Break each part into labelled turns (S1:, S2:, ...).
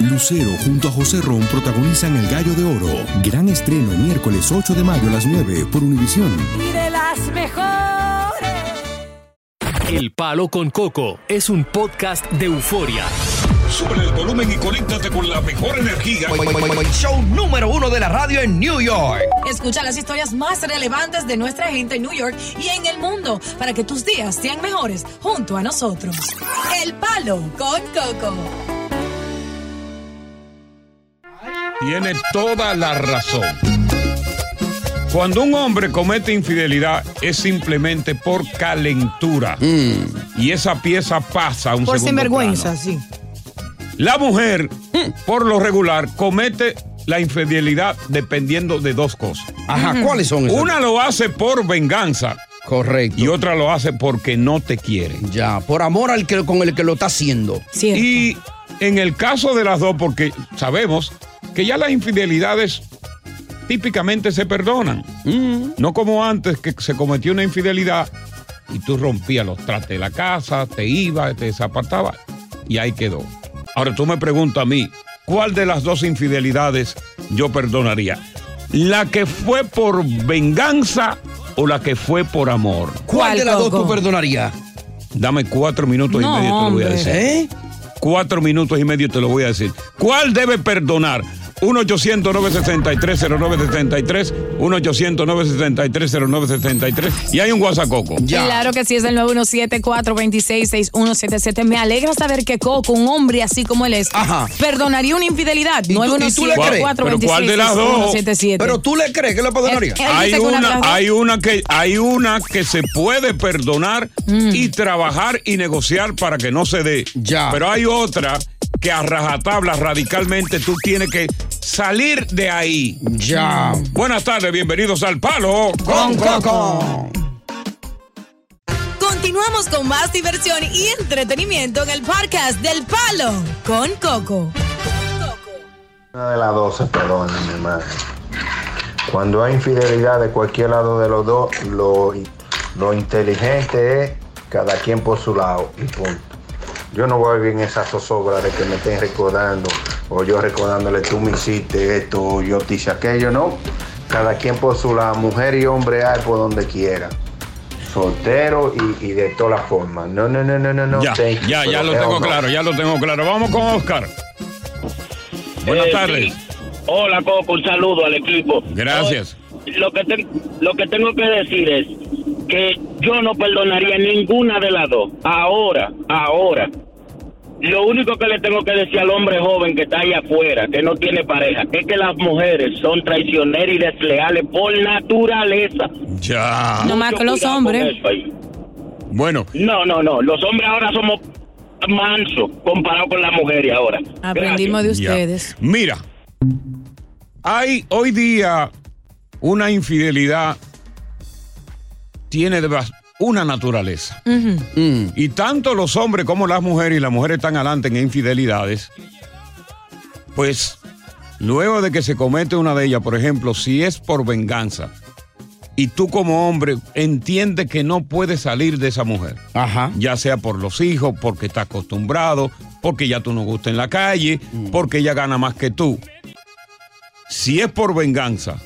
S1: Lucero junto a José Ron protagonizan El Gallo de Oro. Gran estreno miércoles 8 de mayo a las 9 por Univisión.
S2: Y de las mejores.
S3: El Palo con Coco es un podcast de euforia.
S4: Sube el volumen y conéctate con la mejor energía.
S5: Show número uno de la radio en New York.
S2: Escucha las historias más relevantes de nuestra gente en New York y en el mundo para que tus días sean mejores junto a nosotros. El Palo con Coco.
S4: Tiene toda la razón. Cuando un hombre comete infidelidad es simplemente por calentura. Y esa pieza pasa a un
S6: Por sinvergüenza,
S4: plano.
S6: sí.
S4: La mujer, por lo regular, comete la infidelidad dependiendo de dos cosas.
S5: Ajá, ¿cuáles son esas?
S4: Una lo hace por venganza
S5: Correcto.
S4: y otra lo hace porque no te quiere.
S5: Ya, por amor al que con el que lo está haciendo.
S6: Cierto.
S4: Y en el caso de las dos, porque sabemos que ya las infidelidades típicamente se perdonan. No como antes que se cometió una infidelidad y tú rompías los trastes de la casa, te ibas, te desapartabas y ahí quedó. Ahora tú me preguntas a mí, ¿cuál de las dos infidelidades yo perdonaría? ¿La que fue por venganza o la que fue por amor?
S5: ¿Cuál,
S6: ¿Cuál,
S5: de las dos tú perdonarías?
S4: Dame cuatro minutos
S6: No,
S4: y medio y te lo voy a decir.
S5: ¿Eh?
S4: Cuatro minutos y medio te lo voy a decir. ¿Cuál debe perdonar? 1-800-963-0963, 1-800-963-0963 y hay un guasacoco.
S5: Ya.
S6: Claro que sí, es el 917-426-6177. Me alegra saber que Coco, un hombre así como él es,
S5: Ajá.
S6: perdonaría una infidelidad.
S5: ¿Y tú- y tú le crees?
S4: Pero ¿cuál de las dos?
S6: 917-426-6177.
S5: Pero tú le crees que lo perdonaría.
S6: Eh, Él
S4: Hay
S6: una
S4: hay una que hay una que se puede perdonar
S6: Mm.
S4: y trabajar y negociar para que no se dé.
S5: Ya.
S4: Pero hay otra que a rajatabla radicalmente tú tienes que salir de ahí.
S5: Ya.
S4: Buenas tardes, bienvenidos al Palo
S5: Con Coco.
S2: Continuamos con más diversión y entretenimiento en el podcast del Palo con Coco.
S7: Una de las dos mi hermano. Cuando hay infidelidad de cualquier lado de los dos, lo, lo inteligente es cada quien por su lado y punto. Yo no voy a vivir en esa zozobra de que me estén recordando o yo recordándole tú me hiciste esto o yo te hice aquello, no. Cada quien por su lado, mujer y hombre hay por donde quiera. Soltero y, y de todas las formas. No, no, no, no, no, no.
S4: Ya,
S7: thank you,
S4: ya, ya lo tengo
S7: no.
S4: claro, ya lo tengo claro. Vamos con Oscar. Buenas
S8: Eh,
S4: tardes.
S8: sí. Hola, Coco, un saludo al equipo.
S4: Gracias.
S8: Lo que, te- lo que tengo que decir es que yo no perdonaría ninguna de las dos. Ahora, ahora. Lo único que le tengo que decir al hombre joven que está ahí afuera, que no tiene pareja, es que las mujeres son traicioneras y desleales por naturaleza.
S4: Ya.
S6: No más que los hombres.
S4: Bueno,
S8: No, no, no. Los hombres ahora somos mansos comparado con las mujeres ahora.
S6: Aprendimos de
S4: ya.
S6: ustedes.
S4: Mira, hay hoy día una infidelidad tiene una naturaleza.
S5: Mm.
S4: Y tanto los hombres como las mujeres, y las mujeres están adelante en infidelidades, pues luego de que se comete una de ellas, por ejemplo, si es por venganza, y tú como hombre entiendes que no puedes salir de esa mujer,
S5: Ajá.
S4: ya sea por los hijos, porque está acostumbrado, porque ya tú no gustas en la calle, porque ella gana más que tú. Si es por venganza,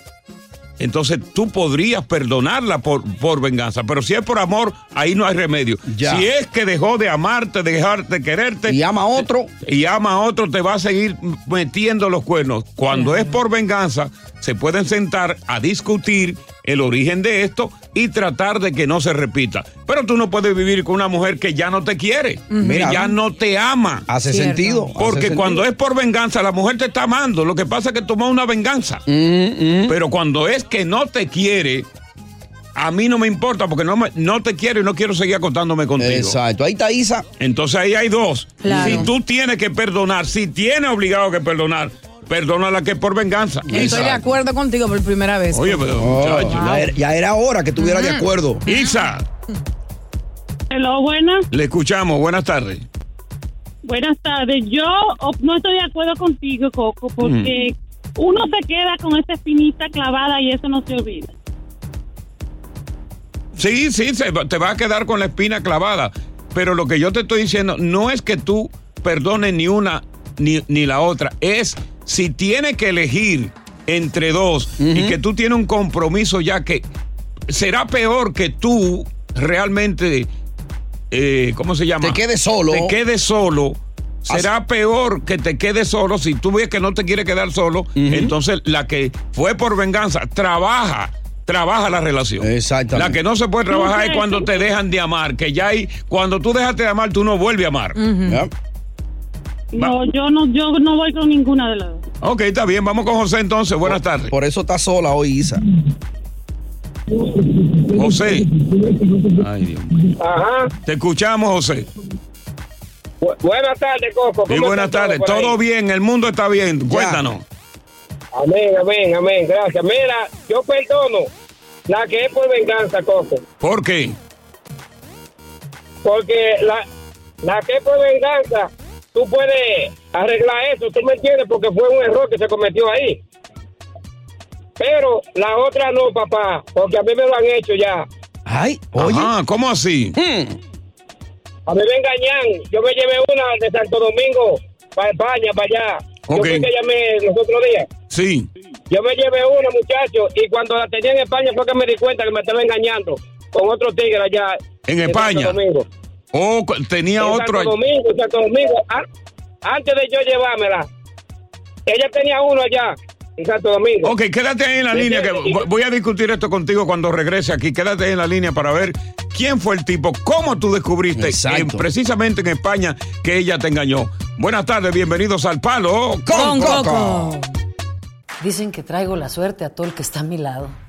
S4: entonces tú podrías perdonarla por, por venganza, pero si es por amor, ahí no hay remedio.
S5: Ya.
S4: Si es que dejó de amarte, de dejar de quererte
S5: Y ama a otro.
S4: y ama a otro, te va a seguir metiendo los cuernos. Cuando es por venganza, se pueden sentar a discutir el origen de esto y tratar de que no se repita. Pero tú no puedes vivir con una mujer que ya no te quiere, que ya no te ama.
S5: Hace
S6: Cierto.
S5: sentido. hace
S4: Porque
S5: sentido.
S4: cuando es por venganza, la mujer te está amando. Lo que pasa es que tomó una venganza.
S5: Mm,
S4: Pero cuando es que no te quiere, a mí no me importa porque no, me- no te quiero y no quiero seguir acostándome contigo.
S5: Exacto. Ahí está Isa.
S4: Entonces ahí hay dos.
S6: Claro.
S4: Si tú tienes que perdonar, si tienes obligado que perdonar, perdona la que es por venganza.
S6: Estoy de acuerdo contigo por primera vez.
S4: Oye, pero
S5: Oh,
S4: muchacho.
S5: ya, era, ya era hora que estuviera de acuerdo.
S4: Isa,
S9: Hello, buenas.
S4: le escuchamos. Buenas tardes.
S9: Buenas tardes. Yo no estoy de acuerdo contigo, Coco, porque uno se queda con esa espinita clavada y eso no se olvida.
S4: Sí, sí, se te va a quedar con la espina clavada. Pero lo que yo te estoy diciendo no es que tú perdones ni una ni, ni la otra. Es si tiene que elegir entre dos y que tú tienes un compromiso ya que será peor que tú realmente, eh, ¿cómo se llama?
S5: Te quedes solo.
S4: Te quedes solo. Será peor que te quedes solo. Si tú ves que no te quiere quedar solo, entonces la que fue por venganza trabaja. Trabaja la relación.
S5: Exactamente.
S4: La que no se puede trabajar es cuando te dejan de amar. Que ya hay. Cuando tú dejaste de amar, tú no vuelves a amar.
S9: No, yo no, yo no voy con ninguna de las dos.
S4: Ok, está bien. Vamos con José entonces. Buenas tardes.
S5: Por eso está sola hoy, Isa.
S4: José. Ay, Dios mío.
S10: Ajá.
S4: Te escuchamos, José.
S10: Bu- buenas tardes, Coco. ¿Cómo
S4: buenas
S10: está
S4: tardes.
S10: por ahí?
S4: Todo bien, el mundo está bien. Cuéntanos.
S10: Amén, amén, amén. Gracias. Mira, yo perdono la que es por venganza, Coco.
S4: ¿Por qué?
S10: Porque la, la que es por venganza, tú puedes arreglar eso, tú me entiendes, porque fue un error que se cometió ahí. Pero la otra no, papá, porque a mí me lo han hecho ya.
S5: Ay, oye.
S4: Ajá, ¿cómo así?
S10: A mí me engañan. Yo me llevé una de Santo Domingo para España, para allá.
S4: Ok.
S10: Yo que llamé los otros días.
S4: Sí.
S10: Yo me llevé una, muchacho, y cuando la tenía en España fue que me di cuenta que me estaba engañando con otro tigre allá.
S4: En España.
S10: Santo Domingo.
S4: Oh, tenía
S10: En
S4: otro.
S10: Santo Domingo, Santo Domingo. Antes de yo llevármela, ella tenía uno allá en Santo Domingo.
S4: Ok, quédate ahí en la
S10: ¿Me
S4: línea, que voy a discutir esto contigo cuando regrese aquí. Quédate ahí en la línea para ver quién fue el tipo, cómo tú descubriste en- precisamente en España que ella te engañó. Buenas tardes, bienvenidos al Palo.
S6: Con Coco.
S11: Dicen que traigo la suerte a todo el que está a mi lado.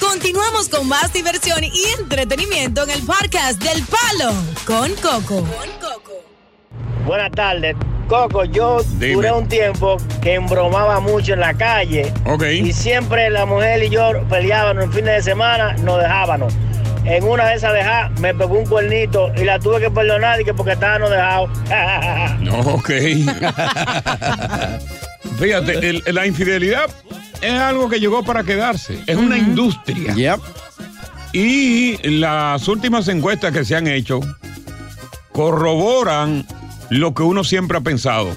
S2: Continuamos con más diversión y entretenimiento en el podcast del Palo con Coco.
S12: Buenas tardes. Coco, yo
S4: Dime.
S12: duré un tiempo que embromaba mucho en la calle.
S4: Ok.
S12: Y siempre la mujer y yo peleábamos en fines de semana, nos dejábamos. En una de esas dejadas me pegó un cuernito y la tuve que perdonar y que porque estábamos dejados.
S4: No, ok. Fíjate, el- la infidelidad es algo que llegó para quedarse. Es una industria.
S5: Yep.
S4: Y las últimas encuestas que se han hecho corroboran lo que uno siempre ha pensado.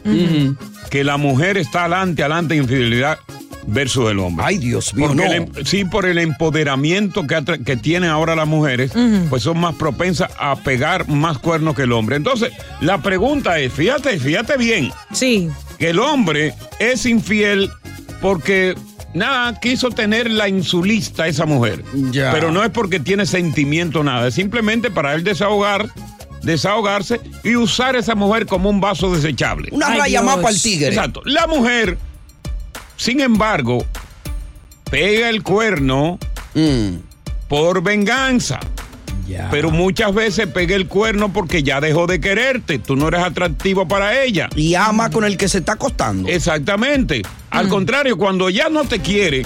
S4: Que la mujer está adelante, adelante en infidelidad versus el hombre.
S5: Ay, Dios mío,
S4: Porque
S5: no.
S4: el em- sí, por el empoderamiento que, que tienen ahora las mujeres, pues son más propensas a pegar más cuernos que el hombre. Entonces, la pregunta es, fíjate, fíjate bien,
S6: Sí.
S4: que el hombre es infiel porque nada quiso tenerla en su lista esa mujer.
S5: Ya.
S4: Pero no es porque tiene sentimiento nada, es simplemente para él desahogar, desahogarse y usar esa mujer como un vaso desechable.
S5: Una
S6: Ay,
S5: raya más
S6: Dios.
S5: para el tigre.
S4: Exacto. La mujer, sin embargo, pega el cuerno
S5: Mm,
S4: por venganza.
S5: Ya.
S4: Pero muchas veces pega el cuerno porque ya dejó de quererte. Tú no eres atractivo para ella.
S5: Y ama con el que se está acostando.
S4: Exactamente. Al contrario, cuando ya no te quiere,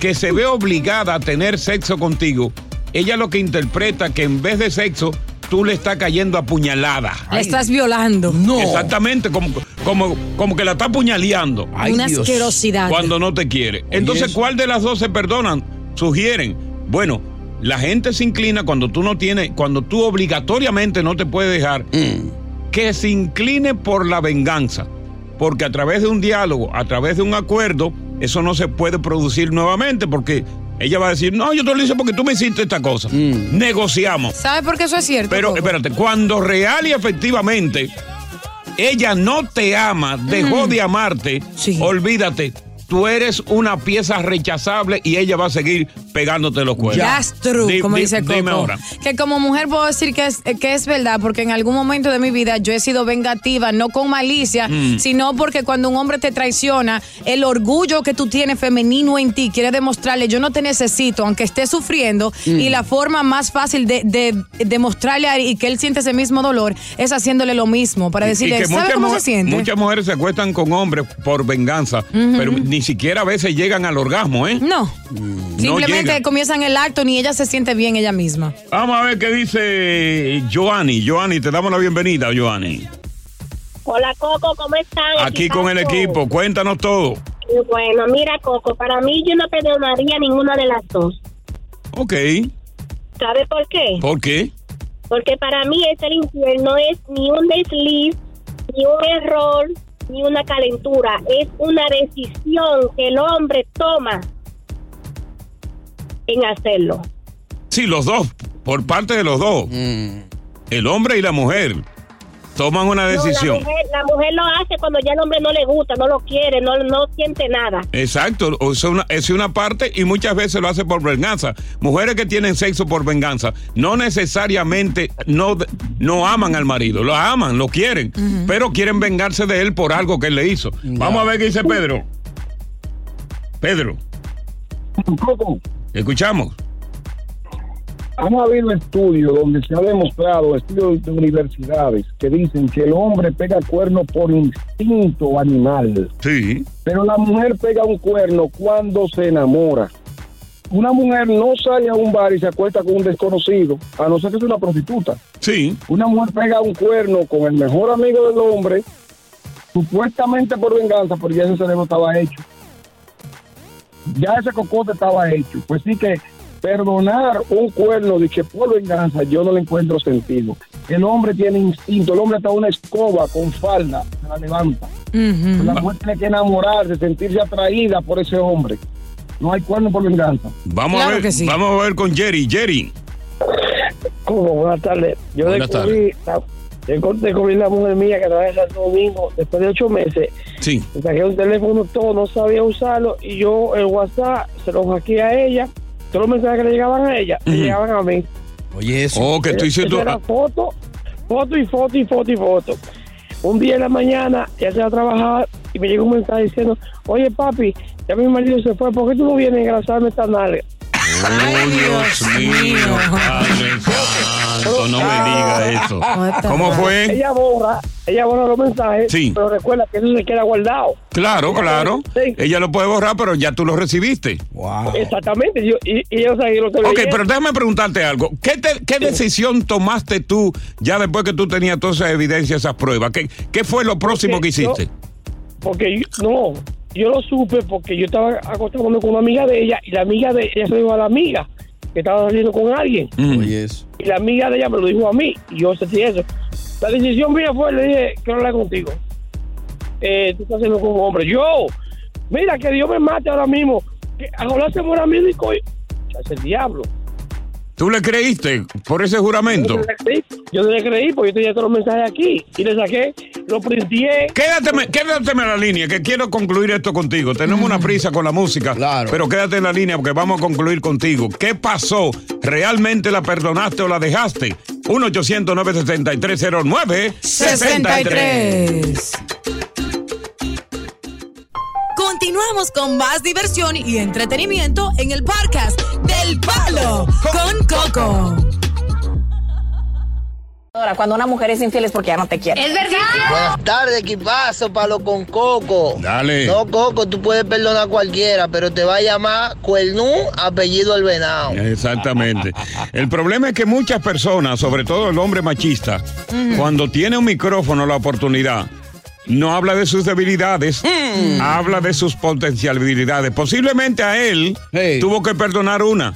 S4: que se ve obligada a tener sexo contigo, ella lo que interpreta que en vez de sexo, tú le estás cayendo a puñalada.
S6: La estás violando.
S5: No.
S4: Exactamente, como, como, como que la está puñaleando
S5: Ay,
S6: Una
S5: Dios.
S6: asquerosidad.
S4: cuando no te quiere. Entonces. ¿cuál de las dos se perdonan? Sugieren. Bueno, la gente se inclina cuando tú no tienes, cuando tú obligatoriamente no te puedes dejar,
S5: Mm,
S4: que se incline por la venganza. Porque a través de un diálogo, a través de un acuerdo, eso no se puede producir nuevamente porque ella va a decir, no, yo te lo hice porque tú me hiciste esta cosa. Negociamos.
S6: ¿Sabes por qué eso es cierto?
S4: Pero
S6: Coco?
S4: espérate, cuando real y efectivamente ella no te ama, dejó de amarte,
S6: Sí.
S4: olvídate, tú eres una pieza rechazable y ella va a seguir pegándote los cuernos.
S6: That's true,
S4: Di-
S6: como
S4: di-
S6: dice Coco.
S4: Dime ahora.
S6: Que como mujer puedo decir que es, que es verdad, porque en algún momento de mi vida yo he sido vengativa, no con malicia,
S4: Mm.
S6: sino porque cuando un hombre te traiciona, el orgullo que tú tienes femenino en ti quiere demostrarle, yo no te necesito, aunque esté sufriendo,
S4: Mm.
S6: y la forma más fácil de, de demostrarle a- y que él siente ese mismo dolor es haciéndole lo mismo, para decirle,
S4: que
S6: ¿sabe
S4: muchas
S6: cómo se siente?
S4: Muchas mujeres se acuestan con hombres por venganza, pero ni ni siquiera a veces llegan al orgasmo, ¿eh?
S6: No.
S4: No
S6: Simplemente
S4: llegan.
S6: comienzan el acto ni ella se siente bien ella misma.
S4: Vamos a ver qué dice Joanny. Joanny, te damos la bienvenida, Joanny.
S13: Hola Coco, ¿cómo están?
S4: Aquí con el equipo, cuéntanos todo.
S13: Bueno, mira Coco, para mí yo no perdonaría ninguna de las dos.
S4: Ok,
S13: ¿Sabe por qué?
S4: ¿por qué?
S13: Porque para mí es el infierno es ni un desliz, ni un error, ni una calentura. Es una decisión que el hombre toma en hacerlo.
S4: Sí, los dos, por parte de los dos. El hombre y la mujer toman una
S13: No,
S4: decisión.
S13: la, mujer, la mujer lo hace cuando ya el hombre no le gusta, no lo quiere, no, no siente nada.
S4: Exacto, o sea, una- es una parte y muchas veces lo hace por venganza. Mujeres que tienen sexo por venganza no necesariamente no, no aman al marido, lo aman, lo quieren, pero quieren vengarse de él por algo que él le hizo. Vamos a ver qué dice Pedro. Pedro. Escuchamos.
S14: Han habido estudios donde se ha demostrado, estudios de universidades, que dicen que el hombre pega cuerno por instinto animal.
S4: Sí.
S14: Pero la mujer pega un cuerno cuando se enamora. Una mujer no sale a un bar y se acuesta con un desconocido, a no ser que sea una prostituta.
S4: Sí.
S14: Una mujer pega un cuerno con el mejor amigo del hombre, supuestamente por venganza, pero ya ese cerebro estaba hecho. Ya ese cocote estaba hecho. Pues sí que perdonar un cuerno de que por venganza yo no le encuentro sentido. El hombre tiene instinto, el hombre está una escoba con falda, se la levanta. La mujer tiene que enamorarse, sentirse atraída por ese hombre. No hay cuerno por venganza.
S4: Vamos a ver, vamos a ver con Jerry. Jerry.
S15: ¿Cómo? Buenas tardes. Yo
S4: Buenas
S15: descubrí, la, yo descubrí la mujer mía que trabaja en Santo Domingo después de ocho meses.
S4: Sí.
S15: Saqué un teléfono todo, no sabía usarlo y yo el WhatsApp se lo hackeé a ella. Todos los mensajes que le llegaban a ella, le llegaban a mí.
S5: Oye, eso.
S4: Oh, que
S15: Eso
S4: hiciste.
S15: Era foto, foto y foto y foto y foto. Un día en la mañana, ella se va a trabajar y me llega un mensaje diciendo, oye papi, ya mi marido se fue, ¿por qué tú no vienes a engrasarme esta nalga?
S4: Oh, Dios mío, Padre Santo, no me diga eso. ¿Cómo fue?
S15: Ella borra, ella borra los mensajes,
S4: Sí.
S15: pero recuerda que eso se queda guardado.
S4: Claro, claro. Ella lo puede borrar, pero ya tú lo recibiste.
S15: Exactamente, yo, y, y ella sabía lo que
S4: Ok,
S15: veía.
S4: pero déjame preguntarte algo. ¿Qué, te- qué decisión tomaste tú ya después que tú tenías todas esas evidencias, esas pruebas? ¿Qué, qué fue lo próximo que
S15: yo-
S4: hiciste?
S15: Porque yo- no, yo lo supe porque yo estaba acostándome con una amiga de ella y la amiga de ella se lo dijo a la amiga que estaba saliendo con alguien.
S5: Eso.
S15: Y la amiga de ella me lo dijo a mí y yo sentí eso. La decisión mía fue, le dije, quiero hablar contigo. Eh, tú estás haciendo con un hombre. Yo, mira, que Dios me mate ahora mismo. Que ahora se muera médico y... Es el diablo.
S4: ¿Tú le creíste por ese juramento?
S15: Yo le creí, yo no le creí porque yo tenía todos los mensajes aquí y le saqué, lo printé.
S4: Quédate, quédate en la línea, que quiero concluir esto contigo. Tenemos una prisa con la música, pero quédate en la línea porque vamos a concluir contigo. ¿Qué pasó? ¿Realmente la perdonaste o la dejaste? 1-800-973-09-63.
S6: 63.
S2: Continuamos con más diversión y entretenimiento en el podcast del Palo con Coco.
S16: Ahora, cuando una mujer es infiel es porque ya no te quiere.
S17: Es verdad. Buenas tardes, equipazo, palo con Coco.
S4: Dale.
S17: No, Coco, tú puedes perdonar a cualquiera, pero te va a llamar Cuernú, apellido el venado.
S4: Exactamente. El problema es que muchas personas, sobre todo el hombre machista, cuando tiene un micrófono, la oportunidad, no habla de sus debilidades, habla de sus potencialidades. Posiblemente a él tuvo que perdonar una.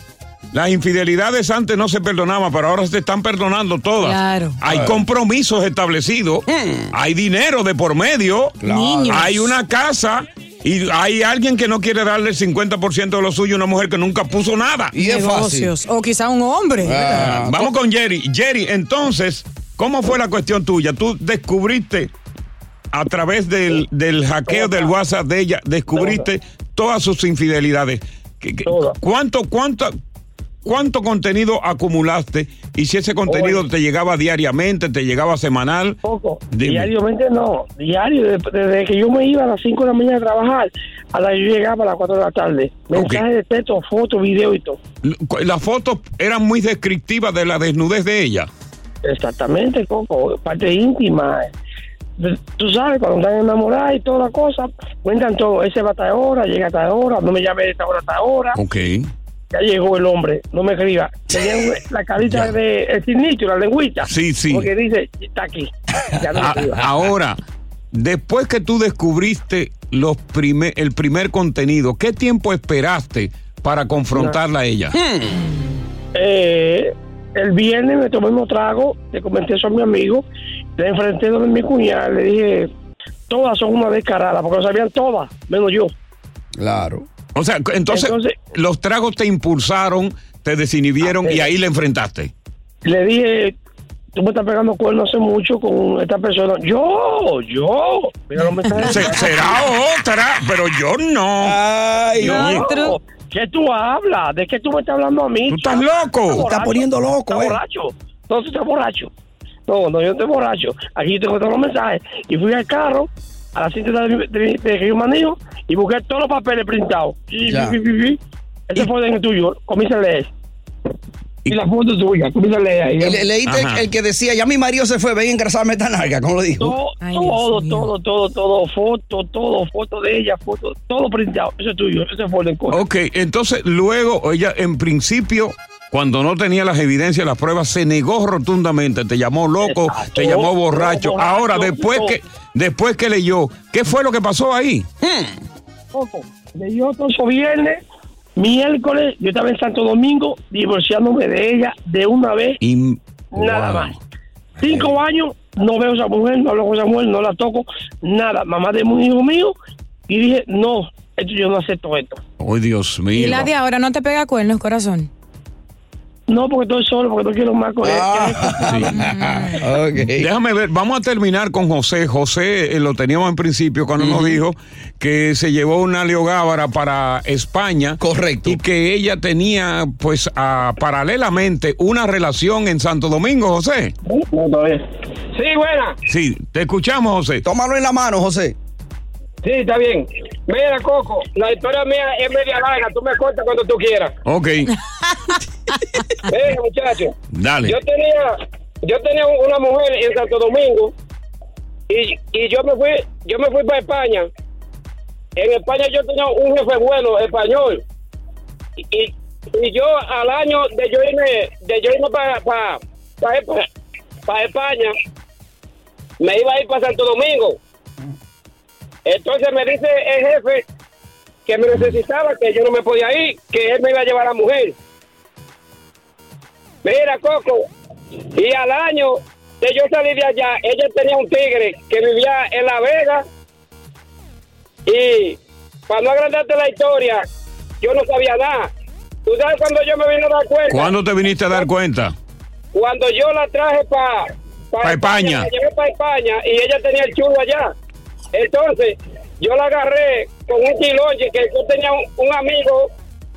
S4: Las infidelidades antes no se perdonaban, pero ahora se están perdonando todas.
S6: Claro.
S4: Hay compromisos establecidos, hay dinero de por medio, hay una casa y hay alguien que no quiere darle el 50% de lo suyo a una mujer que nunca puso nada.
S6: Negocios. O quizá un hombre.
S4: Ah, vamos con Jerry. Jerry, entonces, ¿cómo fue la cuestión tuya? Tú descubriste a través del, del hackeo del WhatsApp de ella, descubriste todas sus infidelidades. ¿Qué- qué- ¿Cuánto, cuánto, cuánto contenido acumulaste? Y si ese contenido te llegaba diariamente, te llegaba semanal.
S15: Poco.
S4: Dime.
S15: Diariamente no, diario, desde, que yo me iba a las 5 de la mañana a trabajar, a la yo llegaba a las 4 de la tarde. Mensajes de texto, fotos, video y todo.
S4: Las fotos eran muy descriptivas de la desnudez de ella.
S15: Exactamente, Coco, parte íntima. tú sabes, cuando están enamoradas y toda la cosa, cuentan todo. Ese va a esta hora, llega a esta hora, no me llame de esta hora a esta hora.
S4: Ok.
S15: Ya llegó el hombre, no me escriba. Tenía la carita de el sinnito, la lengüita.
S4: Sí, sí.
S15: Porque dice, está aquí. Ya no me
S4: A-
S15: escriba.
S4: ahora, después que tú descubriste los primer, el primer contenido, ¿qué tiempo esperaste para confrontarla a ella?
S15: Eh, el viernes me tomé unos tragos, le comenté eso a mi amigo, le enfrenté donde mi cuñada, le dije, todas son una descarada, porque lo sabían todas, menos yo.
S5: Claro.
S4: O sea, entonces, los tragos te impulsaron, te desinhibieron y ahí le enfrentaste.
S15: Le dije, tú me estás pegando cuernos hace mucho con esta persona. Yo, yo. Mira los mensajes.
S4: Se- será otra, pero yo no.
S15: Yo. ¿Qué tú hablas? ¿De qué tú me estás hablando a mí?
S4: Tú estás loco.
S15: Estás
S5: Está poniendo loco,
S15: ¿Estás
S5: eh.
S15: borracho? No, tú estás borracho. No, no, yo no estoy borracho. Aquí tengo todos los mensajes. Y fui al carro a la cinta de, de, de- de que yo manejo y busqué todos los papeles printados. Y, y- y- y- Ese fue el tuyo. Comienza a leer. Y la foto tuya. Comienza a leer.
S5: Le- leíste el, el que decía, ya mi marido se fue, ven a engrasarme esta ¿cómo lo dijo?
S15: Todo, todo, todo, todo, todo, foto, todo, foto de ella, foto, todo printado. Ese es tuyo, ese fue el coche.
S4: Ok, entonces luego ella en principio, cuando no tenía las evidencias, las pruebas, se negó rotundamente, te llamó loco, te llamó borracho.
S15: borracho,
S4: Ahora, después que, después que leyó, ¿qué fue lo que pasó ahí?
S15: De yo todo eso viernes, miércoles, yo estaba en Santo Domingo divorciándome de ella de una vez,
S4: Y,
S15: nada
S4: Wow.
S15: más. Cinco años, no veo a esa mujer, no hablo con esa mujer, no la toco, nada. Mamá de un hijo mío, y dije, no, esto yo no acepto esto.
S4: Oh, Dios mío.
S6: Y la de ahora no te pega cuernos, corazón.
S15: No, porque estoy solo, porque no quiero más con
S4: Déjame ver, vamos a terminar con José. José eh, lo teníamos en principio cuando nos dijo que se llevó una leogábara para España.
S5: Correcto.
S4: Y que ella tenía, pues, ah, paralelamente una relación en Santo Domingo, José.
S15: No, todavía. Sí, buena.
S4: Sí, te escuchamos, José.
S5: Tómalo en la mano, José.
S10: Sí, está bien. Mira, Coco, la historia mía es media larga. Tú me cortas cuando tú quieras.
S4: Ok,
S10: Mira, muchacho.
S4: dale.
S10: Yo tenía, yo tenía una mujer en Santo Domingo y, y yo me fui, yo me fui para España. En España yo tenía un jefe bueno español y, y, yo al año de yo irme, de yo irme para para para España me iba a ir para Santo Domingo. Entonces me dice el jefe que me necesitaba, que yo no me podía ir, que él me iba a llevar a la mujer. Mira, Coco, y al año de yo salir de allá, ella tenía un tigre que vivía en La Vega. Y para no agrandarte la historia, yo no sabía nada. ¿Tú sabes cuando yo me vine a dar cuenta?
S4: ¿Cuándo te viniste a dar cuenta?
S10: Cuando yo la traje para
S4: Pa' España.
S10: La llevé para España y ella tenía el chulo allá. Entonces, yo la agarré con un quilonche que yo tenía un, un amigo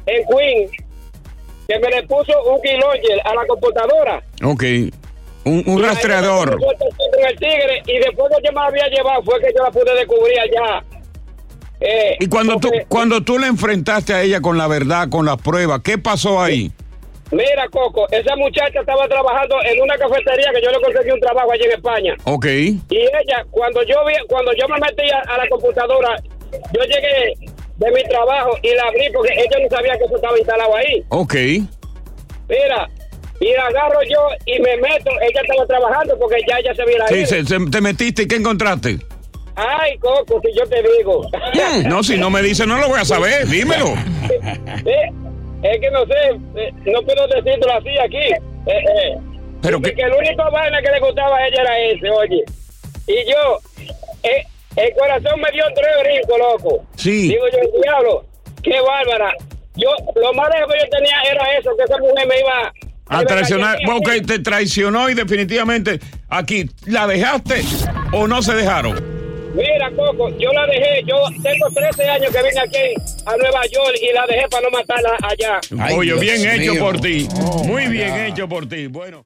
S10: en Queen que me le puso un quilonche a la computadora.
S4: Ok, un, un rastreador.
S10: El tigre y después que yo me la había llevado fue que yo la pude descubrir allá. Eh,
S4: Y cuando tú,
S10: porque-
S4: cuando tú le enfrentaste a ella con la verdad, con las pruebas, ¿qué pasó ahí?
S10: Mira, Coco, esa muchacha estaba trabajando en una cafetería que yo le conseguí un trabajo allí en España.
S4: Ok.
S10: Y ella, cuando yo vi, cuando yo me metí a, a la computadora, yo llegué de mi trabajo y la abrí porque ella no sabía que eso estaba instalado ahí.
S4: Ok.
S10: Mira, y la agarro yo y me meto, ella estaba trabajando porque ya ella se viera
S4: Sí,
S10: ahí.
S4: se- se- te metiste y ¿qué encontraste?
S10: Ay, Coco, si yo te digo.
S4: No, si no me dice, no lo voy a saber, dímelo.
S10: Eh, es que no sé, eh, no puedo decirlo así aquí. Eh, eh,
S4: Pero
S10: que, el único vaina que le gustaba a ella era ese, oye. Y yo, eh, el corazón me dio tres brincos, loco.
S4: Sí.
S10: Digo yo, diablo, qué bárbara. Yo, lo más lejos que yo tenía era eso, que esa mujer me iba
S4: A traicionar. Bueno, ok, te traicionó y definitivamente aquí, ¿la dejaste o no se dejaron?
S10: Mira, Coco, yo la dejé. Yo tengo 13 años que vine aquí a Nueva York y la dejé para no matarla allá.
S4: Oye, bien hecho por ti. Muy bien hecho por ti. Bueno.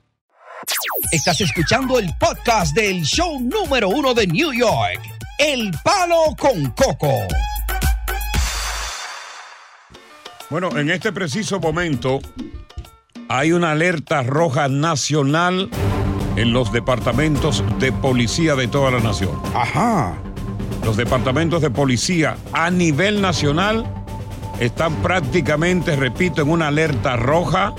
S5: Estás escuchando el podcast del show número uno de New York, El Palo con Coco.
S4: Bueno, en este preciso momento hay una alerta roja nacional en los departamentos de policía de toda la nación.
S5: Ajá.
S4: Los departamentos de policía a nivel nacional están prácticamente, repito, en una alerta roja.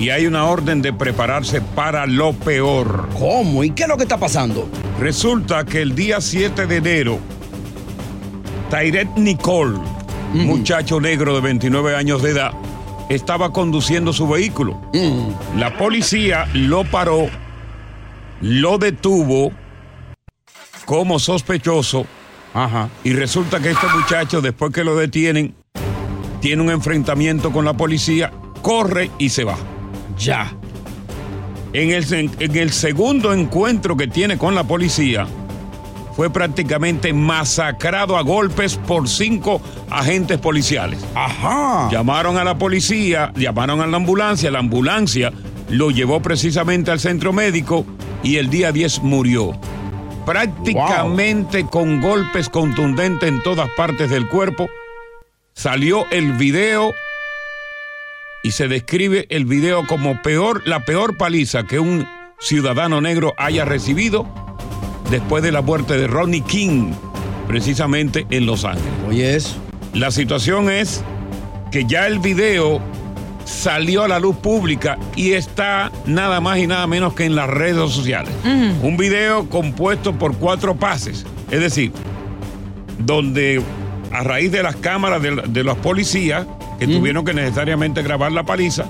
S4: Y hay una orden de prepararse para lo peor.
S5: ¿Cómo? ¿Y qué es lo que está pasando?
S4: Resulta que el día 7 de enero, Tairet Nicole, muchacho negro de 29 años de edad, estaba conduciendo su vehículo. La policía lo paró, lo detuvo como sospechoso. Y resulta que este muchacho, después que lo detienen, tiene un enfrentamiento con la policía, corre y se va.
S5: Ya.
S4: En el, en el segundo encuentro que tiene con la policía, fue prácticamente masacrado a golpes por cinco agentes policiales.
S5: Ajá.
S4: Llamaron a la policía, llamaron a la ambulancia, la ambulancia lo llevó precisamente al centro médico y el día 10 murió. Prácticamente con golpes contundentes en todas partes del cuerpo. Salió el video y se describe el video como peor, la peor paliza que un ciudadano negro haya recibido después de la muerte de Ronnie King, precisamente en Los Ángeles.
S5: Oye, eso.
S4: La situación es que ya el video salió a la luz pública y está nada más y nada menos que en las redes sociales. Un video compuesto por cuatro pases, es decir, donde a raíz de las cámaras de, de los policías que tuvieron que necesariamente grabar la paliza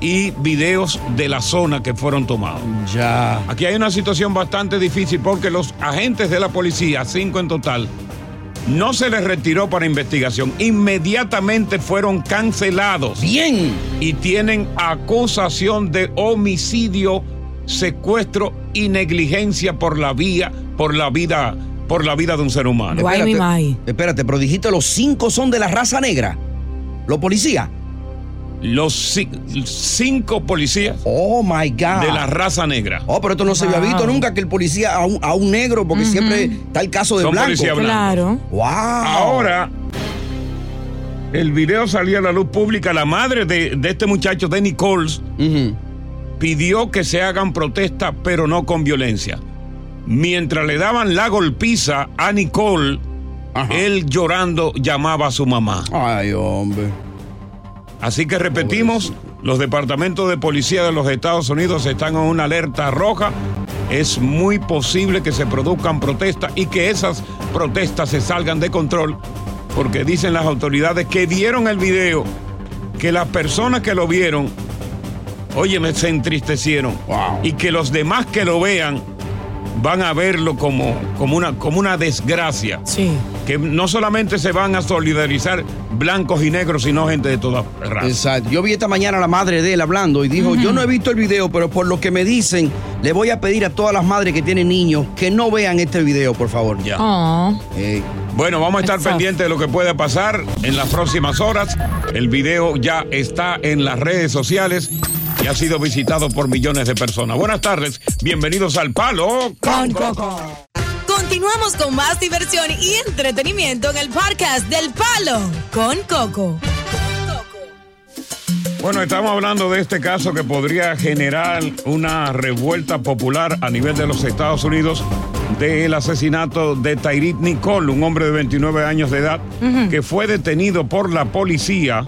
S4: y videos de la zona que fueron tomados.
S5: Ya.
S4: Aquí hay una situación bastante difícil porque los agentes de la policía, cinco en total, no se les retiró para investigación. Inmediatamente fueron cancelados.
S5: Bien.
S4: Y tienen acusación de homicidio, secuestro y negligencia por la vía, por la vida, por la vida de un ser humano.
S5: Espérate, espérate, pero dijiste los cinco son de la raza negra. ¿Los policías?
S4: Los ci- cinco policías
S5: Oh my God.
S4: de la raza negra.
S5: Oh, pero esto no se había visto nunca que el policía a un, a un negro, porque siempre está el caso de
S4: Son
S5: blanco.
S4: policías blancos.
S6: Claro.
S5: Wow.
S4: Ahora, el video salió a la luz pública. La madre de, de este muchacho, de Nichols, pidió que se hagan protestas, pero no con violencia. Mientras le daban la golpiza a Nicole, él llorando llamaba a su mamá.
S5: Ay, hombre.
S4: Así que repetimos, los departamentos de policía de los Estados Unidos están en una alerta roja. Es muy posible que se produzcan protestas y que esas protestas se salgan de control, porque dicen las autoridades que vieron el video, que las personas que lo vieron, oye, se entristecieron. Y que los demás que lo vean van a verlo como, como, una, como una desgracia.
S6: Sí.
S4: Que no solamente se van a solidarizar blancos y negros, sino gente de todas razas.
S5: Exacto. Yo vi esta mañana a la madre de él hablando y dijo, yo no he visto el video, pero por lo que me dicen, le voy a pedir a todas las madres que tienen niños que no vean este video, por favor.
S4: Ya.
S6: Oh.
S4: Bueno, vamos a estar
S6: Exacto.
S4: pendientes de lo que pueda pasar en las próximas horas. El video ya está en las redes sociales y ha sido visitado por millones de personas. Buenas tardes, bienvenidos al Palo
S2: Con Coco. Continuamos con más diversión y entretenimiento en el podcast del Palo con Coco.
S4: Bueno, estamos hablando de este caso que podría generar una revuelta popular a nivel de los Estados Unidos del asesinato de Tairit Nicole, un hombre de 29 años de edad, que fue detenido por la policía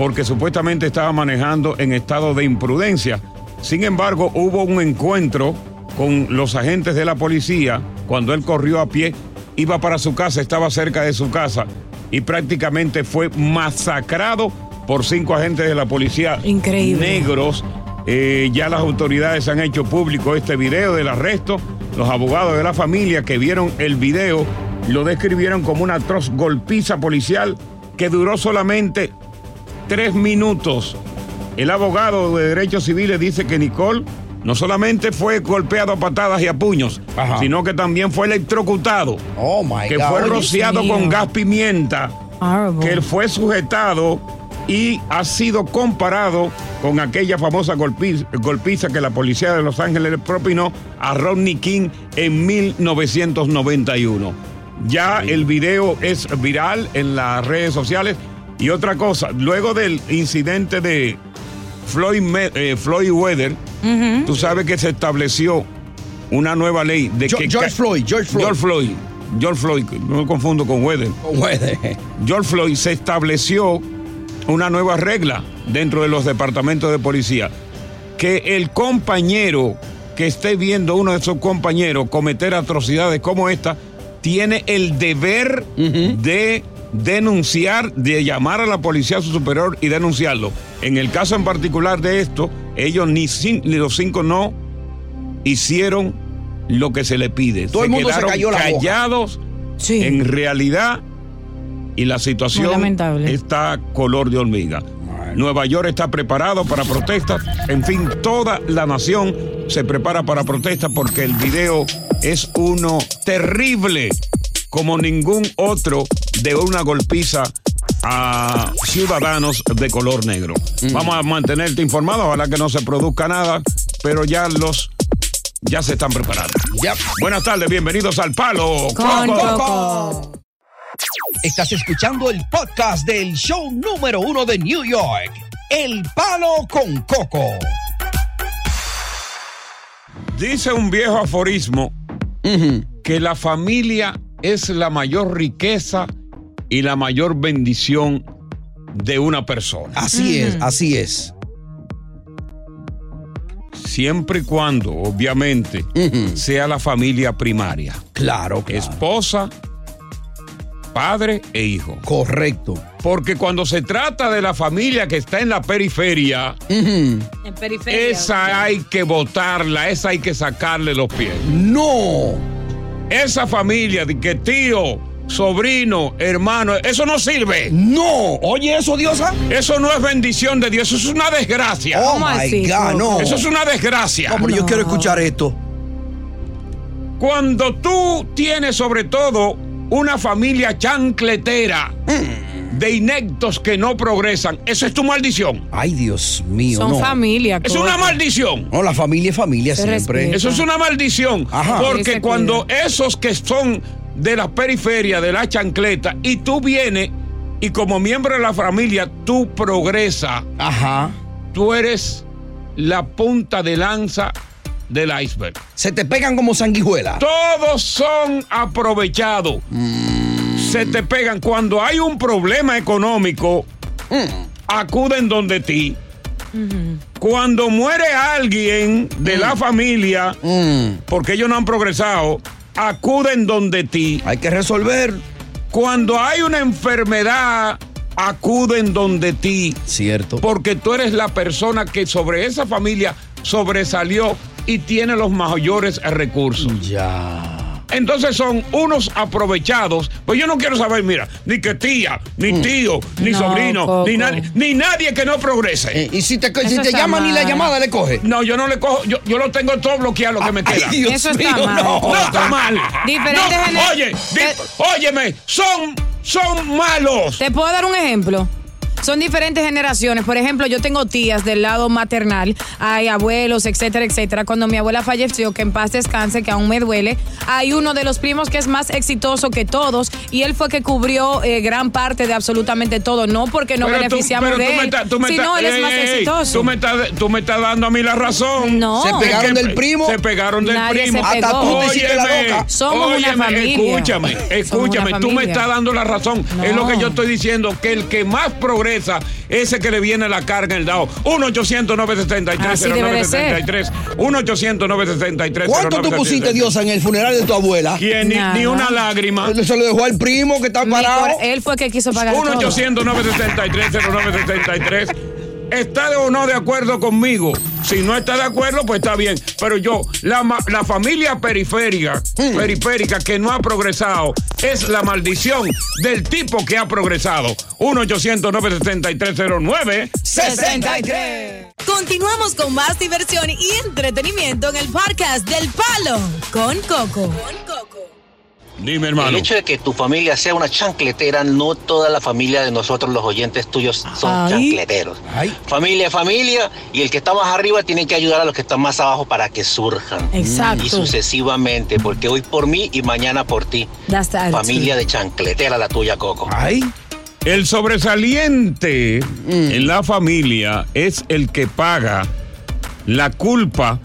S4: porque supuestamente estaba manejando en estado de imprudencia. Sin embargo, hubo un encuentro con los agentes de la policía cuando él corrió a pie, iba para su casa, estaba cerca de su casa y prácticamente fue masacrado por cinco agentes de la policía
S6: Increíble.
S4: negros Eh, ya las autoridades han hecho público este video del arresto. Los abogados de la familia que vieron el video lo describieron como una atroz golpiza policial que duró solamente tres minutos. El abogado de derechos civiles dice que Nicole no solamente fue golpeado a patadas y a puños, sino que también fue electrocutado.
S5: Oh my
S4: que
S5: God.
S4: fue rociado con gas pimienta, que él fue sujetado y ha sido comparado con aquella famosa golpiza, golpiza que la policía de Los Ángeles le propinó a Rodney King en 1991. Ya el video es viral en las redes sociales. Y otra cosa, luego del incidente de Floyd, Me- eh, Floyd Weather, tú sabes que se estableció una nueva ley de
S5: Jo-
S4: que
S5: George Floyd, George Floyd.
S4: George Floyd. George Floyd, no me confundo con Weather. George Floyd se estableció una nueva regla dentro de los departamentos de policía. Que el compañero que esté viendo uno de sus compañeros cometer atrocidades como esta, tiene el deber de denunciar, de llamar a la policía a su superior y denunciarlo. En el caso en particular de esto, ellos ni, ni los cinco no hicieron lo que se le pide.
S5: Todo el mundo se
S4: quedaron
S5: cayó la boca.
S4: callados en realidad y la situación
S6: lamentable.
S4: está color de hormiga. Nueva York está preparado para protestas. En fin, toda la nación se prepara para protestas porque el video es uno terrible como ningún otro de una golpiza a ciudadanos de color negro. Vamos a mantenerte informado, ojalá que no se produzca nada, pero ya los ya se están preparando. Buenas tardes, bienvenidos al Palo
S5: Con
S4: Coco.
S5: Coco. Estás escuchando el podcast del show número uno de New York, El Palo con Coco.
S4: Dice un viejo aforismo que la familia es la mayor riqueza y la mayor bendición de una persona.
S5: Así es, así es.
S4: Siempre y cuando, obviamente, sea la familia primaria.
S5: Claro,
S4: Esposa, padre e hijo.
S5: Correcto.
S4: Porque cuando se trata de la familia que está en la periferia,
S6: En periferia.
S4: esa hay que botarla, esa hay que sacarle los pies.
S5: No.
S4: Esa familia de que tío, sobrino, hermano, eso no sirve.
S5: No. Oye, eso, Diosa.
S4: Eso no es bendición de Dios, eso es una desgracia.
S5: Oh, my God, no.
S4: Eso es una desgracia.
S5: Hombre, yo quiero escuchar esto.
S4: Cuando tú tienes sobre todo una familia chancletera de inectos que no progresan, eso es tu maldición.
S5: Ay, Dios mío.
S6: Son
S5: no.
S6: familia.
S4: Es una maldición.
S5: No, la familia es familia
S6: Se
S5: siempre.
S6: respeta.
S4: Eso es una maldición.
S5: Ajá.
S4: Porque cuando esos que son de la periferia, de la chancleta, y tú vienes y como miembro de la familia, tú progresas.
S5: Ajá.
S4: Tú eres la punta de lanza del iceberg.
S5: Se te pegan como sanguijuela.
S4: Todos son aprovechados. Se te pegan. Cuando hay un problema económico, acuden donde ti. Cuando muere alguien de la familia, porque ellos no han progresado, acuden donde ti.
S5: Hay que resolver.
S4: Cuando hay una enfermedad, acuden donde ti.
S5: Cierto.
S4: Porque tú eres la persona que sobre esa familia sobresalió y tiene los mayores recursos.
S5: Ya.
S4: Entonces son unos aprovechados. Pues yo no quiero saber, mira, ni que tía, ni tío, ni
S6: No,
S4: sobrino,
S6: Coco.
S4: ni, nadie, ni nadie que no progrese.
S5: Eh, y si te, si te llaman y la llamada le coge.
S4: No, yo no le cojo, yo, yo lo tengo todo bloqueado lo que me queda.
S5: Ay, Dios
S6: Eso está
S5: mío,
S6: mal.
S5: no.
S4: No está mal.
S6: Diferentes
S4: No, oye, di- óyeme, son, son malos.
S6: Te puedo dar un ejemplo. Son diferentes generaciones. Por ejemplo, yo tengo tías del lado maternal, hay abuelos, etcétera, etcétera. Cuando mi abuela falleció, que en paz descanse, que aún me duele, hay uno de los primos que es más exitoso que todos y él fue que cubrió eh, gran parte de absolutamente todo. No porque no
S4: Pero tú-
S6: beneficiamos
S4: pero
S6: de él,
S4: estás- tú me
S6: sino
S4: estás-
S6: él es
S4: ey,
S6: más
S4: ey, ey,
S6: exitoso.
S4: Tú me, estás, tú me estás dando a mí la razón.
S6: No.
S5: Se pegaron
S4: Es
S5: del primo.
S4: Se pegaron del
S6: Nadie
S4: primo.
S6: se pegó.
S5: Hasta tú te hiciste la
S4: Óyeme,
S5: loca.
S6: Somos una
S4: óyeme,
S6: familia.
S4: Escúchame, escúchame.
S6: una
S4: Tú me estás dando la razón. Es lo que yo estoy diciendo, que el que más progresa, ese que le viene la carga en el dado. 1 800 973
S6: Así debe de ser.
S4: 0973 1 800 973
S5: ¿Cuánto tú pusiste, Diosa, en el funeral de tu abuela?
S4: ¿Quién? Ni, ni una lágrima.
S5: Se lo dejó al primo que está parado.
S6: él fue que quiso pagar
S4: 1
S6: todo.
S4: 800 973 0973 ¿Está de o no de acuerdo conmigo? Si no está de acuerdo, pues está bien. Pero yo, la, la familia periférica, periférica que no ha progresado, es la maldición del tipo que ha progresado. 1-800-96309.
S6: 63. Continuamos con más diversión y entretenimiento en el podcast del Palo con Coco.
S4: Dime, hermano.
S18: El hecho de que tu familia sea una chancletera, no toda la familia de nosotros, los oyentes tuyos, son
S5: Ay.
S18: chancleteros. Familia es familia y el que está más arriba tiene que ayudar a los que están más abajo para que surjan.
S19: Exacto.
S18: Y sucesivamente, porque hoy por mí y mañana por ti. Familia de chancletera la tuya, Coco.
S5: Ay.
S4: El sobresaliente en la familia es el que paga la culpa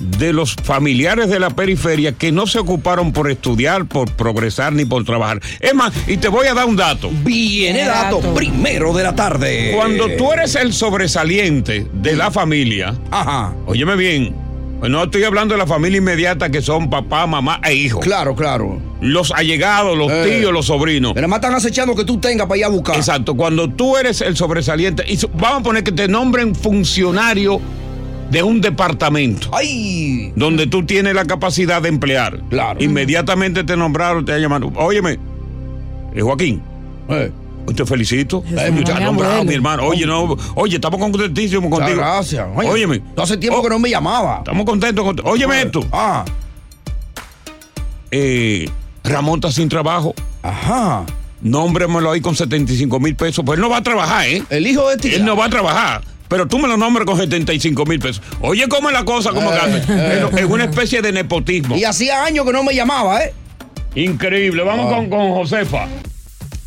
S4: de los familiares de la periferia que no se ocuparon por estudiar, por progresar ni por trabajar. Es más, y te voy a dar un dato.
S5: Viene dato primero de la tarde.
S4: Cuando tú eres el sobresaliente de la familia,
S5: Ajá.
S4: óyeme bien, pues no estoy hablando de la familia inmediata que son papá, mamá e hijos.
S5: Claro, claro.
S4: Los allegados, los
S5: Eh.
S4: tíos, los sobrinos.
S5: Pero más están acechando que tú tengas para ir a buscar.
S4: Exacto, cuando tú eres el sobresaliente, y vamos a poner que te nombren funcionario de un departamento.
S5: ¡Ay!
S4: Donde tú tienes la capacidad de emplear.
S5: Claro.
S4: Inmediatamente te nombraron, te llamaron. Óyeme, eh, Joaquín.
S5: Eh.
S4: Te felicito. Eh,
S5: no
S4: te han
S5: me
S4: nombrado,
S5: abuelo.
S4: mi hermano. Oye, no, oye, estamos contentísimos
S5: Muchas
S4: contigo.
S5: gracias. Oye,
S4: Óyeme.
S5: Hace tiempo que no me llamaba.
S4: Estamos contentos contigo. Óyeme esto.
S5: Ah.
S4: Eh, Ramón está sin trabajo.
S5: Ajá.
S4: Nómbremelo ahí con 75 mil pesos. Pues él no va a trabajar, ¿eh?
S5: El hijo de ti.
S4: Él no va a trabajar. Pero tú me lo nombres con 75 mil pesos. Oye, ¿cómo es la cosa? ¿Cómo que hace?
S5: eh.
S4: Es- Es una especie de nepotismo.
S5: Y hacía años que no me llamaba, ¿eh?
S4: Increíble. Vamos
S5: Ah.
S4: con, con Josefa.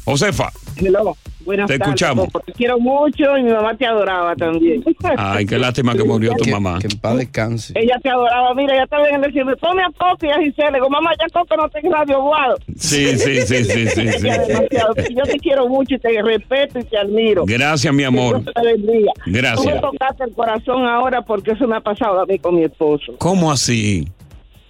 S4: Josefa.
S20: Hello. Buenas
S4: Te
S20: tardes,
S4: escuchamos.
S20: Te quiero mucho y mi mamá te adoraba también.
S4: Ay, qué lástima que murió tu mamá.
S5: Que en paz descanse.
S20: Ella te adoraba, mira, ella estaba en el cielo. Pone a Coco y a Giselle. Le digo, mamá, ya Coco no tengo radio guado.
S4: Sí, sí, sí, sí, sí.
S20: Yo te quiero mucho y te respeto y te admiro.
S4: Gracias, mi amor.
S20: Que te.
S4: Gracias.
S20: Tú me tocaste el corazón ahora porque eso me ha pasado a mí con mi esposo.
S4: ¿Cómo así?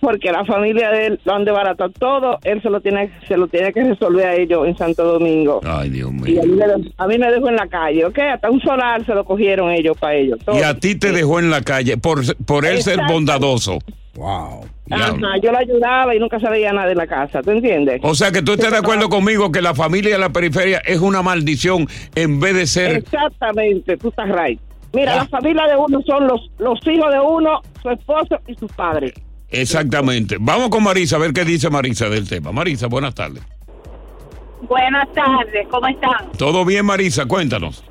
S20: Porque la familia de él lo han desbaratado todo. Él se lo tiene, se lo tiene que resolver a ellos en Santo Domingo.
S4: Ay, Dios
S20: Y
S4: mío.
S20: a mí, me, a mí me dejó en la calle, ¿ok? Hasta un solar se lo cogieron ellos para ellos. todo.
S4: Y a ti te dejó en la calle por, por él ser bondadoso.
S5: Wow.
S20: Ajá, yo la ayudaba y nunca se veía nada en la casa, ¿tú entiendes?
S4: O sea que tú estás de acuerdo conmigo que la familia de la periferia es una maldición en vez de ser.
S20: Exactamente, tú estás right. Mira,
S4: Ah.
S20: la familia de uno son los, los hijos de uno, su esposo y sus padres.
S4: Exactamente. Vamos con Marisa a ver qué dice Marisa del tema. Marisa, buenas tardes.
S21: Buenas tardes, ¿cómo están?
S4: ¿Todo bien, Marisa? Cuéntanos.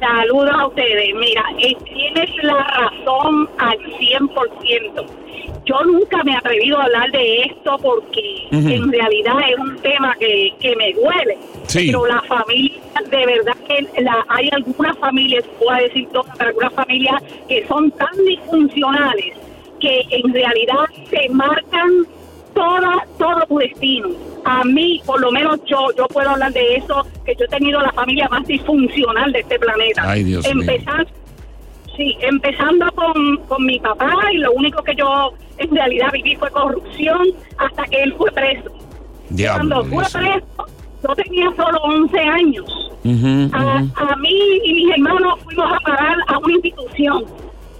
S21: Saludos a ustedes. Mira, eh, tienes la razón al 100%. Yo nunca me he atrevido a hablar de esto porque en realidad es un tema que, que me duele.
S22: Sí.
S21: Pero la familia, de verdad que la, hay algunas familias, voy a decir todas, pero algunas familias que son tan disfuncionales que en realidad te marcan toda, todo tu destino. A mí, por lo menos yo, yo puedo hablar de eso, que yo he tenido la familia más disfuncional de este planeta.
S4: Ay, Dios mío.
S21: Empezando, sí, empezando con, con mi papá y lo único que yo en realidad viví fue corrupción hasta que él fue preso.
S4: Diablo.
S21: Cuando fue
S4: Dios mío.
S21: preso, yo tenía solo 11 años. A mí y mis hermanos fuimos a parar a una institución.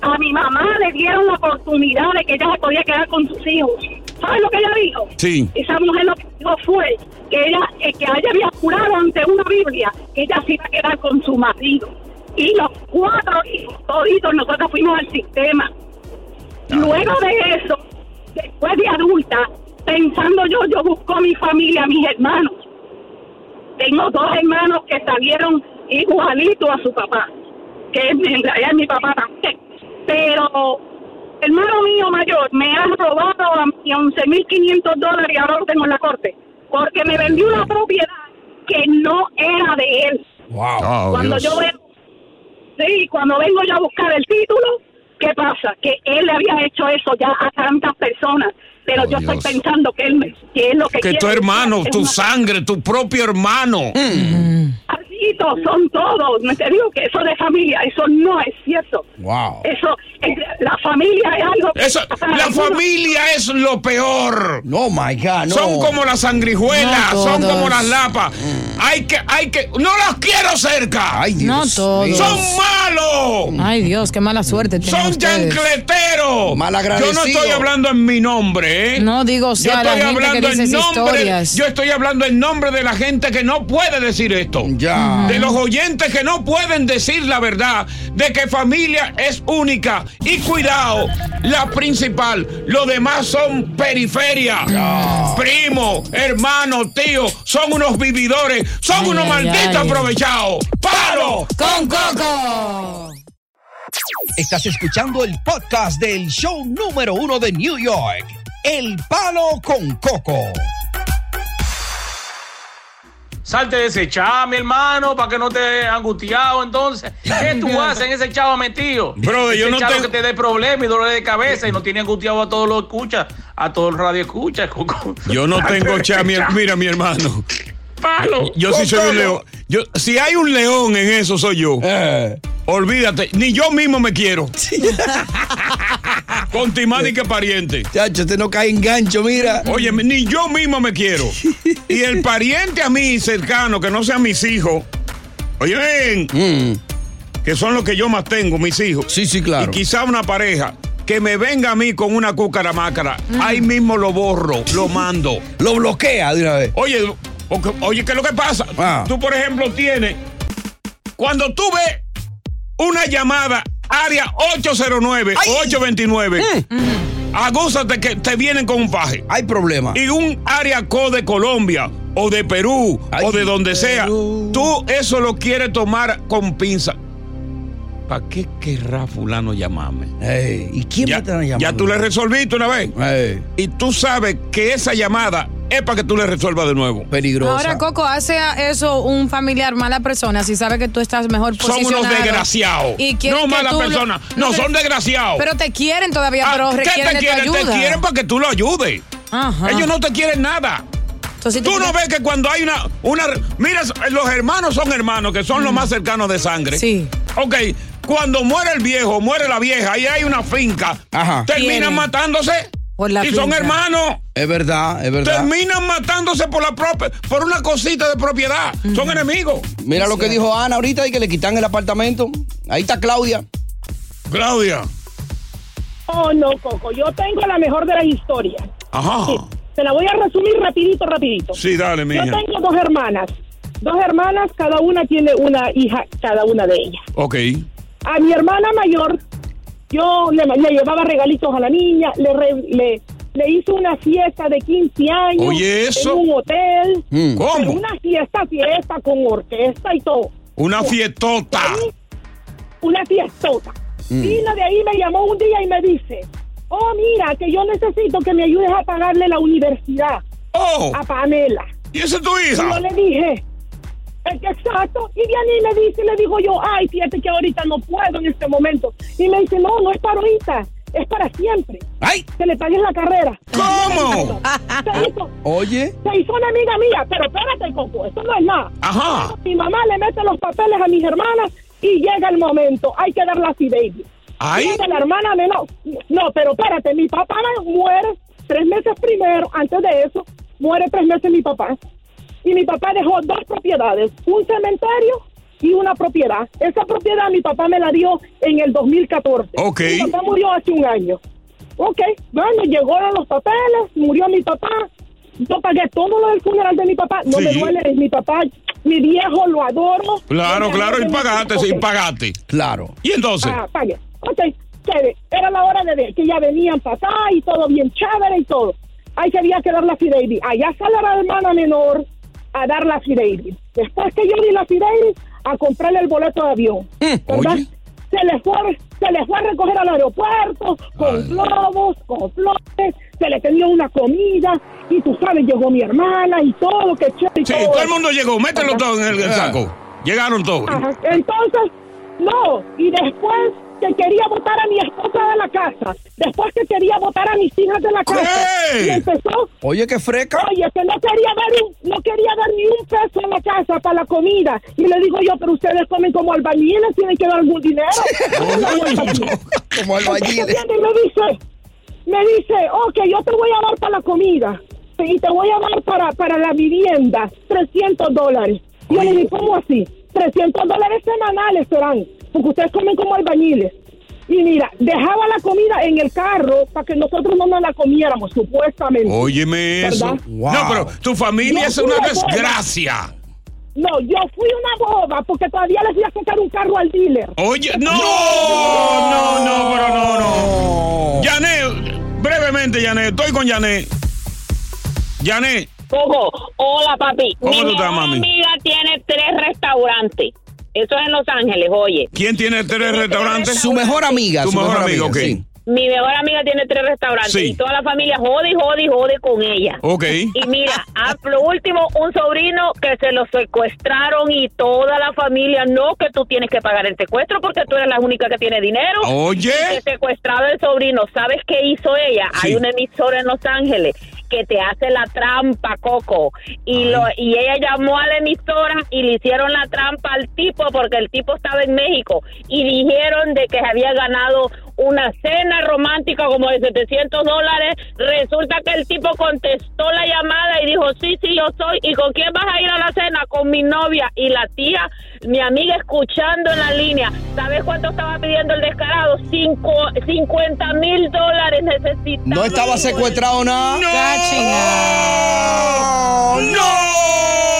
S21: A mi mamá le dieron la oportunidad de que ella se podía quedar con sus hijos. ¿Sabes lo que ella dijo?
S4: Sí.
S21: Esa mujer lo que dijo fue que ella, eh, que ella había jurado ante una Biblia que ella se iba a quedar con su marido. Y los cuatro hijos, toditos, nosotros fuimos al sistema. Luego de eso, después de adulta, pensando yo, yo busco a mi familia, a mis hermanos. Tengo dos hermanos que salieron igualitos a su papá, que en realidad es mi papá también. Pero hermano mío mayor me ha robado a mí 11.500 dólares y ahora lo tengo en la corte, porque me vendió una propiedad que no era de él.
S4: Wow.
S21: Cuando yo vengo, sí, cuando vengo yo a buscar el título, ¿qué pasa? Que él le había hecho eso ya a tantas personas, pero yo
S4: Dios.
S21: estoy pensando que él, me- que es lo que
S4: Que
S21: quiere
S4: tu hermano,
S21: es
S4: tu
S21: una-
S4: sangre, tu propio hermano.
S21: Amiguitos, son todos. Me te digo que eso de familia, eso no es cierto.
S5: Wow.
S21: Eso,
S23: La familia es algo.
S4: Eso, la familia es lo peor.
S5: No, my God, no.
S4: Son como las sangrijuelas,
S6: No
S4: son como las lapas. Hay que, hay que, no las quiero cerca.
S5: Ay, Dios
S6: No todos.
S4: Son malos.
S6: Ay, Dios, qué mala suerte
S4: Son chancleteros. Yo no estoy hablando en mi nombre, ¿eh?
S6: No digo, o
S4: Yo
S6: sea, la
S4: estoy
S6: gente que
S4: hablando
S6: dice
S4: en nombre.
S6: historias.
S4: Yo estoy hablando en nombre de la gente que no puede decir esto.
S5: Ya.
S4: De los oyentes que no pueden decir la verdad de que familia es única. Y cuidado, la principal. Los demás son periferia. Primo, hermano, tío. Son unos vividores. Son
S6: Ay,
S4: unos
S6: ay,
S4: malditos
S6: ay.
S4: aprovechados. ¡Palo!
S6: Con Coco.
S5: Estás escuchando el podcast del show número uno de New York, El Palo con Coco.
S24: Salte de ese chavo, mi hermano, para que no te angustiado entonces. ¿Qué tú haces en ese chavo metido?
S4: Yo
S24: ese
S4: no
S24: chavo
S4: tengo-
S24: que te dé problemas y dolor de cabeza y no tiene angustiado a todos los escucha, a todo el radio escucha. Coco.
S4: Yo no tengo
S24: de
S4: cha,
S24: ese
S4: mi-
S24: chavo.
S4: mira mi hermano.
S24: Palo.
S4: Yo sí soy un león. Yo, si hay un león en eso, soy yo.
S5: Eh.
S4: Olvídate, ni yo mismo me quiero. Con Timán y que pariente.
S5: Chacho, usted no cae en gancho, mira.
S4: Oye, ni yo mismo me quiero. Y el pariente a mí cercano, que no sean mis hijos, oye, ven, que son los que yo más tengo, mis hijos.
S5: Mm. Sí, sí, claro.
S4: Y quizá una pareja que me venga a mí con una cúcara mácara,
S5: Mm.
S4: ahí mismo lo borro, lo mando.
S5: Lo bloquea de una vez.
S4: Oye, oye, ¿qué es lo que pasa?
S5: Ah.
S4: Tú, por ejemplo, tienes. Cuando tú ves una llamada área 809 o 829, agúzate que te vienen con un paje.
S5: Hay problema.
S4: Y un área co de Colombia o de Perú
S5: Ay,
S4: o de donde sea, tú eso lo quieres tomar con pinza. ¿Para qué querrá fulano llamarme?
S5: ¿Y quién
S4: Ya,
S5: me está llamando?
S4: ya tú le resolviste una vez. Y tú sabes que esa llamada es para que tú le resuelvas de nuevo.
S5: peligrosa.
S6: Ahora, Coco, hace eso un familiar mala persona si sabe que tú estás mejor
S4: Son
S6: posicionado.
S4: unos desgraciados.
S6: Y
S4: no
S6: lo-
S4: personas. No, son desgraciados.
S6: Pero te quieren todavía,
S4: Ah,
S6: pero
S4: ¿Qué
S6: requieren
S4: te
S6: de
S4: quieren?
S6: tu ayuda.
S4: Te quieren para que tú lo ayudes.
S6: Ajá.
S4: Ellos no te quieren nada.
S6: Entonces, te
S4: Tú no ves que cuando hay una, una. Mira, los hermanos son hermanos, que son los más cercanos de sangre.
S6: Sí.
S4: Ok, cuando muere el viejo, muere la vieja, ahí hay una finca.
S5: Ajá.
S4: Terminan matándose.
S6: Por la
S4: y son hermanos.
S5: Es verdad, es verdad.
S4: Terminan matándose por la propia, por una cosita de propiedad. Son enemigos.
S5: Mira lo que dijo Ana ahorita y que le quitan el apartamento. Ahí está Claudia.
S4: Claudia.
S23: Oh, no, Coco, yo tengo la mejor de las historias.
S4: Ajá.
S23: Sí, te la voy a resumir rapidito, rapidito.
S4: Sí, dale,
S23: Yo
S4: mija.
S23: tengo dos hermanas. Dos hermanas, cada una tiene una hija, cada una de ellas.
S4: Ok.
S23: A mi hermana mayor, yo le, le llevaba regalitos a la niña, le, re- le, le hice una fiesta de 15 años
S4: Oye, eso.
S23: en un hotel.
S4: Mm. ¿Cómo?
S23: Una fiesta, fiesta con orquesta y todo.
S4: Una fiestota.
S23: Una fiestota.
S4: Mm.
S23: Vino de ahí, me llamó un día y me dice, oh, mira, que yo necesito que me ayudes a pagarle la universidad
S4: Oh.
S23: a Pamela.
S4: ¿Y esa es tu
S23: Y
S4: hija?
S23: yo le dije, "Es que exacto. Y viene y me dice, le digo yo, ay, fíjate que ahorita no puedo en este momento. Y me dice, no, no es para ahorita, es para siempre.
S5: ¡Ay!
S23: Que le pagues la carrera.
S4: ¿Cómo?
S23: Se hizo,
S5: Oye.
S23: se hizo una amiga mía, pero espérate, Coco, eso no es nada.
S4: Ajá.
S23: Mi mamá le mete los papeles a mis hermanas y llega el momento, hay que dar la baby.
S4: Ay.
S23: Llega la hermana menor. No, pero espérate, mi papá muere tres meses primero, antes de eso, muere tres meses mi papá. Y mi papá dejó dos propiedades, un cementerio y una propiedad. Esa propiedad mi papá me la dio en el 2014.
S4: Ok.
S23: Mi papá murió hace un año. Ok, bueno, llegaron los papeles, murió mi papá. Yo pagué todo lo del funeral de mi papá. No
S4: Sí.
S23: me duele, es mi papá, mi viejo, lo adoro.
S4: Claro, claro, y pagaste, sí, pagaste.
S5: Claro.
S4: ¿Y entonces?
S23: Ah, pague. Ok, chévere. Era la hora de ver que ya venían para acá y todo bien chévere y todo. Ahí que había que dar la fideidi. Allá sale la hermana menor a dar la fideidi. Después que yo di la fideidi, a comprarle el boleto de avión. ¿Verdad?
S4: oye.
S23: Se le fue, se le fue a recoger al aeropuerto con globos, con flores, se le tenía una comida y tú sabes, llegó mi hermana y todo, que chévere.
S4: Sí,
S23: todo
S4: todo el mundo llegó. Mételo
S23: Ajá.
S4: todo en el, el saco. Llegaron todos.
S23: Ajá. Entonces, no, y después que quería votar a mi esposa de la casa, después que quería votar a mis hijas de la casa,
S4: ¿Qué?
S23: y empezó,
S5: Oye, qué freca.
S23: oye, que no quería dar un, no quería dar ni un peso en la casa para la comida, y le digo yo, pero ustedes comen como albañiles, tienen que dar algún dinero.
S5: Como albañiles.
S23: Y me dice, me dice, ok, yo te voy a dar para la comida y te voy a dar para, para la vivienda 300 dólares. Y yo le dije, ¿cómo así? 300 dólares semanales serán, porque ustedes comen como albañiles. Y mira, dejaba la comida en el carro para que nosotros no nos la comiéramos, supuestamente.
S4: Óyeme eso.
S23: ¿Verdad?
S4: No, pero tu familia
S23: Yo
S4: es una desgracia.
S23: No, yo fui a una boda porque todavía les iba a sacar un carro al dealer.
S4: Oye, no, no, no, pero no, no. Yané, brevemente, Yané, estoy con Yané. Yané,
S16: Coco, hola papi.
S4: ¿Cómo
S16: Mi
S4: tú estás,
S16: mejor
S4: mami?
S16: amiga tiene tres restaurantes. Eso es en Los Ángeles, oye.
S4: ¿quién tiene tres restaurantes?
S5: Su mejor amiga.
S4: Tu
S5: su
S4: mejor amiga, ok.
S5: sí.
S16: Mi mejor amiga tiene tres restaurantes
S4: Sí.
S16: y toda la familia jode y jode y jode con ella.
S4: Ok.
S16: Y mira, a lo último, un sobrino que se lo secuestraron y toda la familia, no que tú tienes que pagar el secuestro porque tú eres la única que tiene dinero.
S4: Oye.
S16: Y que secuestrado el sobrino. ¿Sabes qué hizo ella?
S4: Sí.
S16: Hay una emisora en Los Ángeles que te hace la trampa, Coco. Y, lo, y ella llamó a la emisora y le hicieron la trampa al tipo porque el tipo estaba en México y dijeron de que se había ganado una cena romántica como de 700 dólares. Resulta que el tipo contestó la llamada y dijo, sí, sí, yo soy. ¿Y con quién vas a ir a la cena? Con mi novia. Y la tía, mi amiga, escuchando en la línea. ¿Sabes cuánto estaba pidiendo el descarado? Cinco, 50 mil dólares necesitaba.
S5: No estaba secuestrado nada.
S4: ¡No!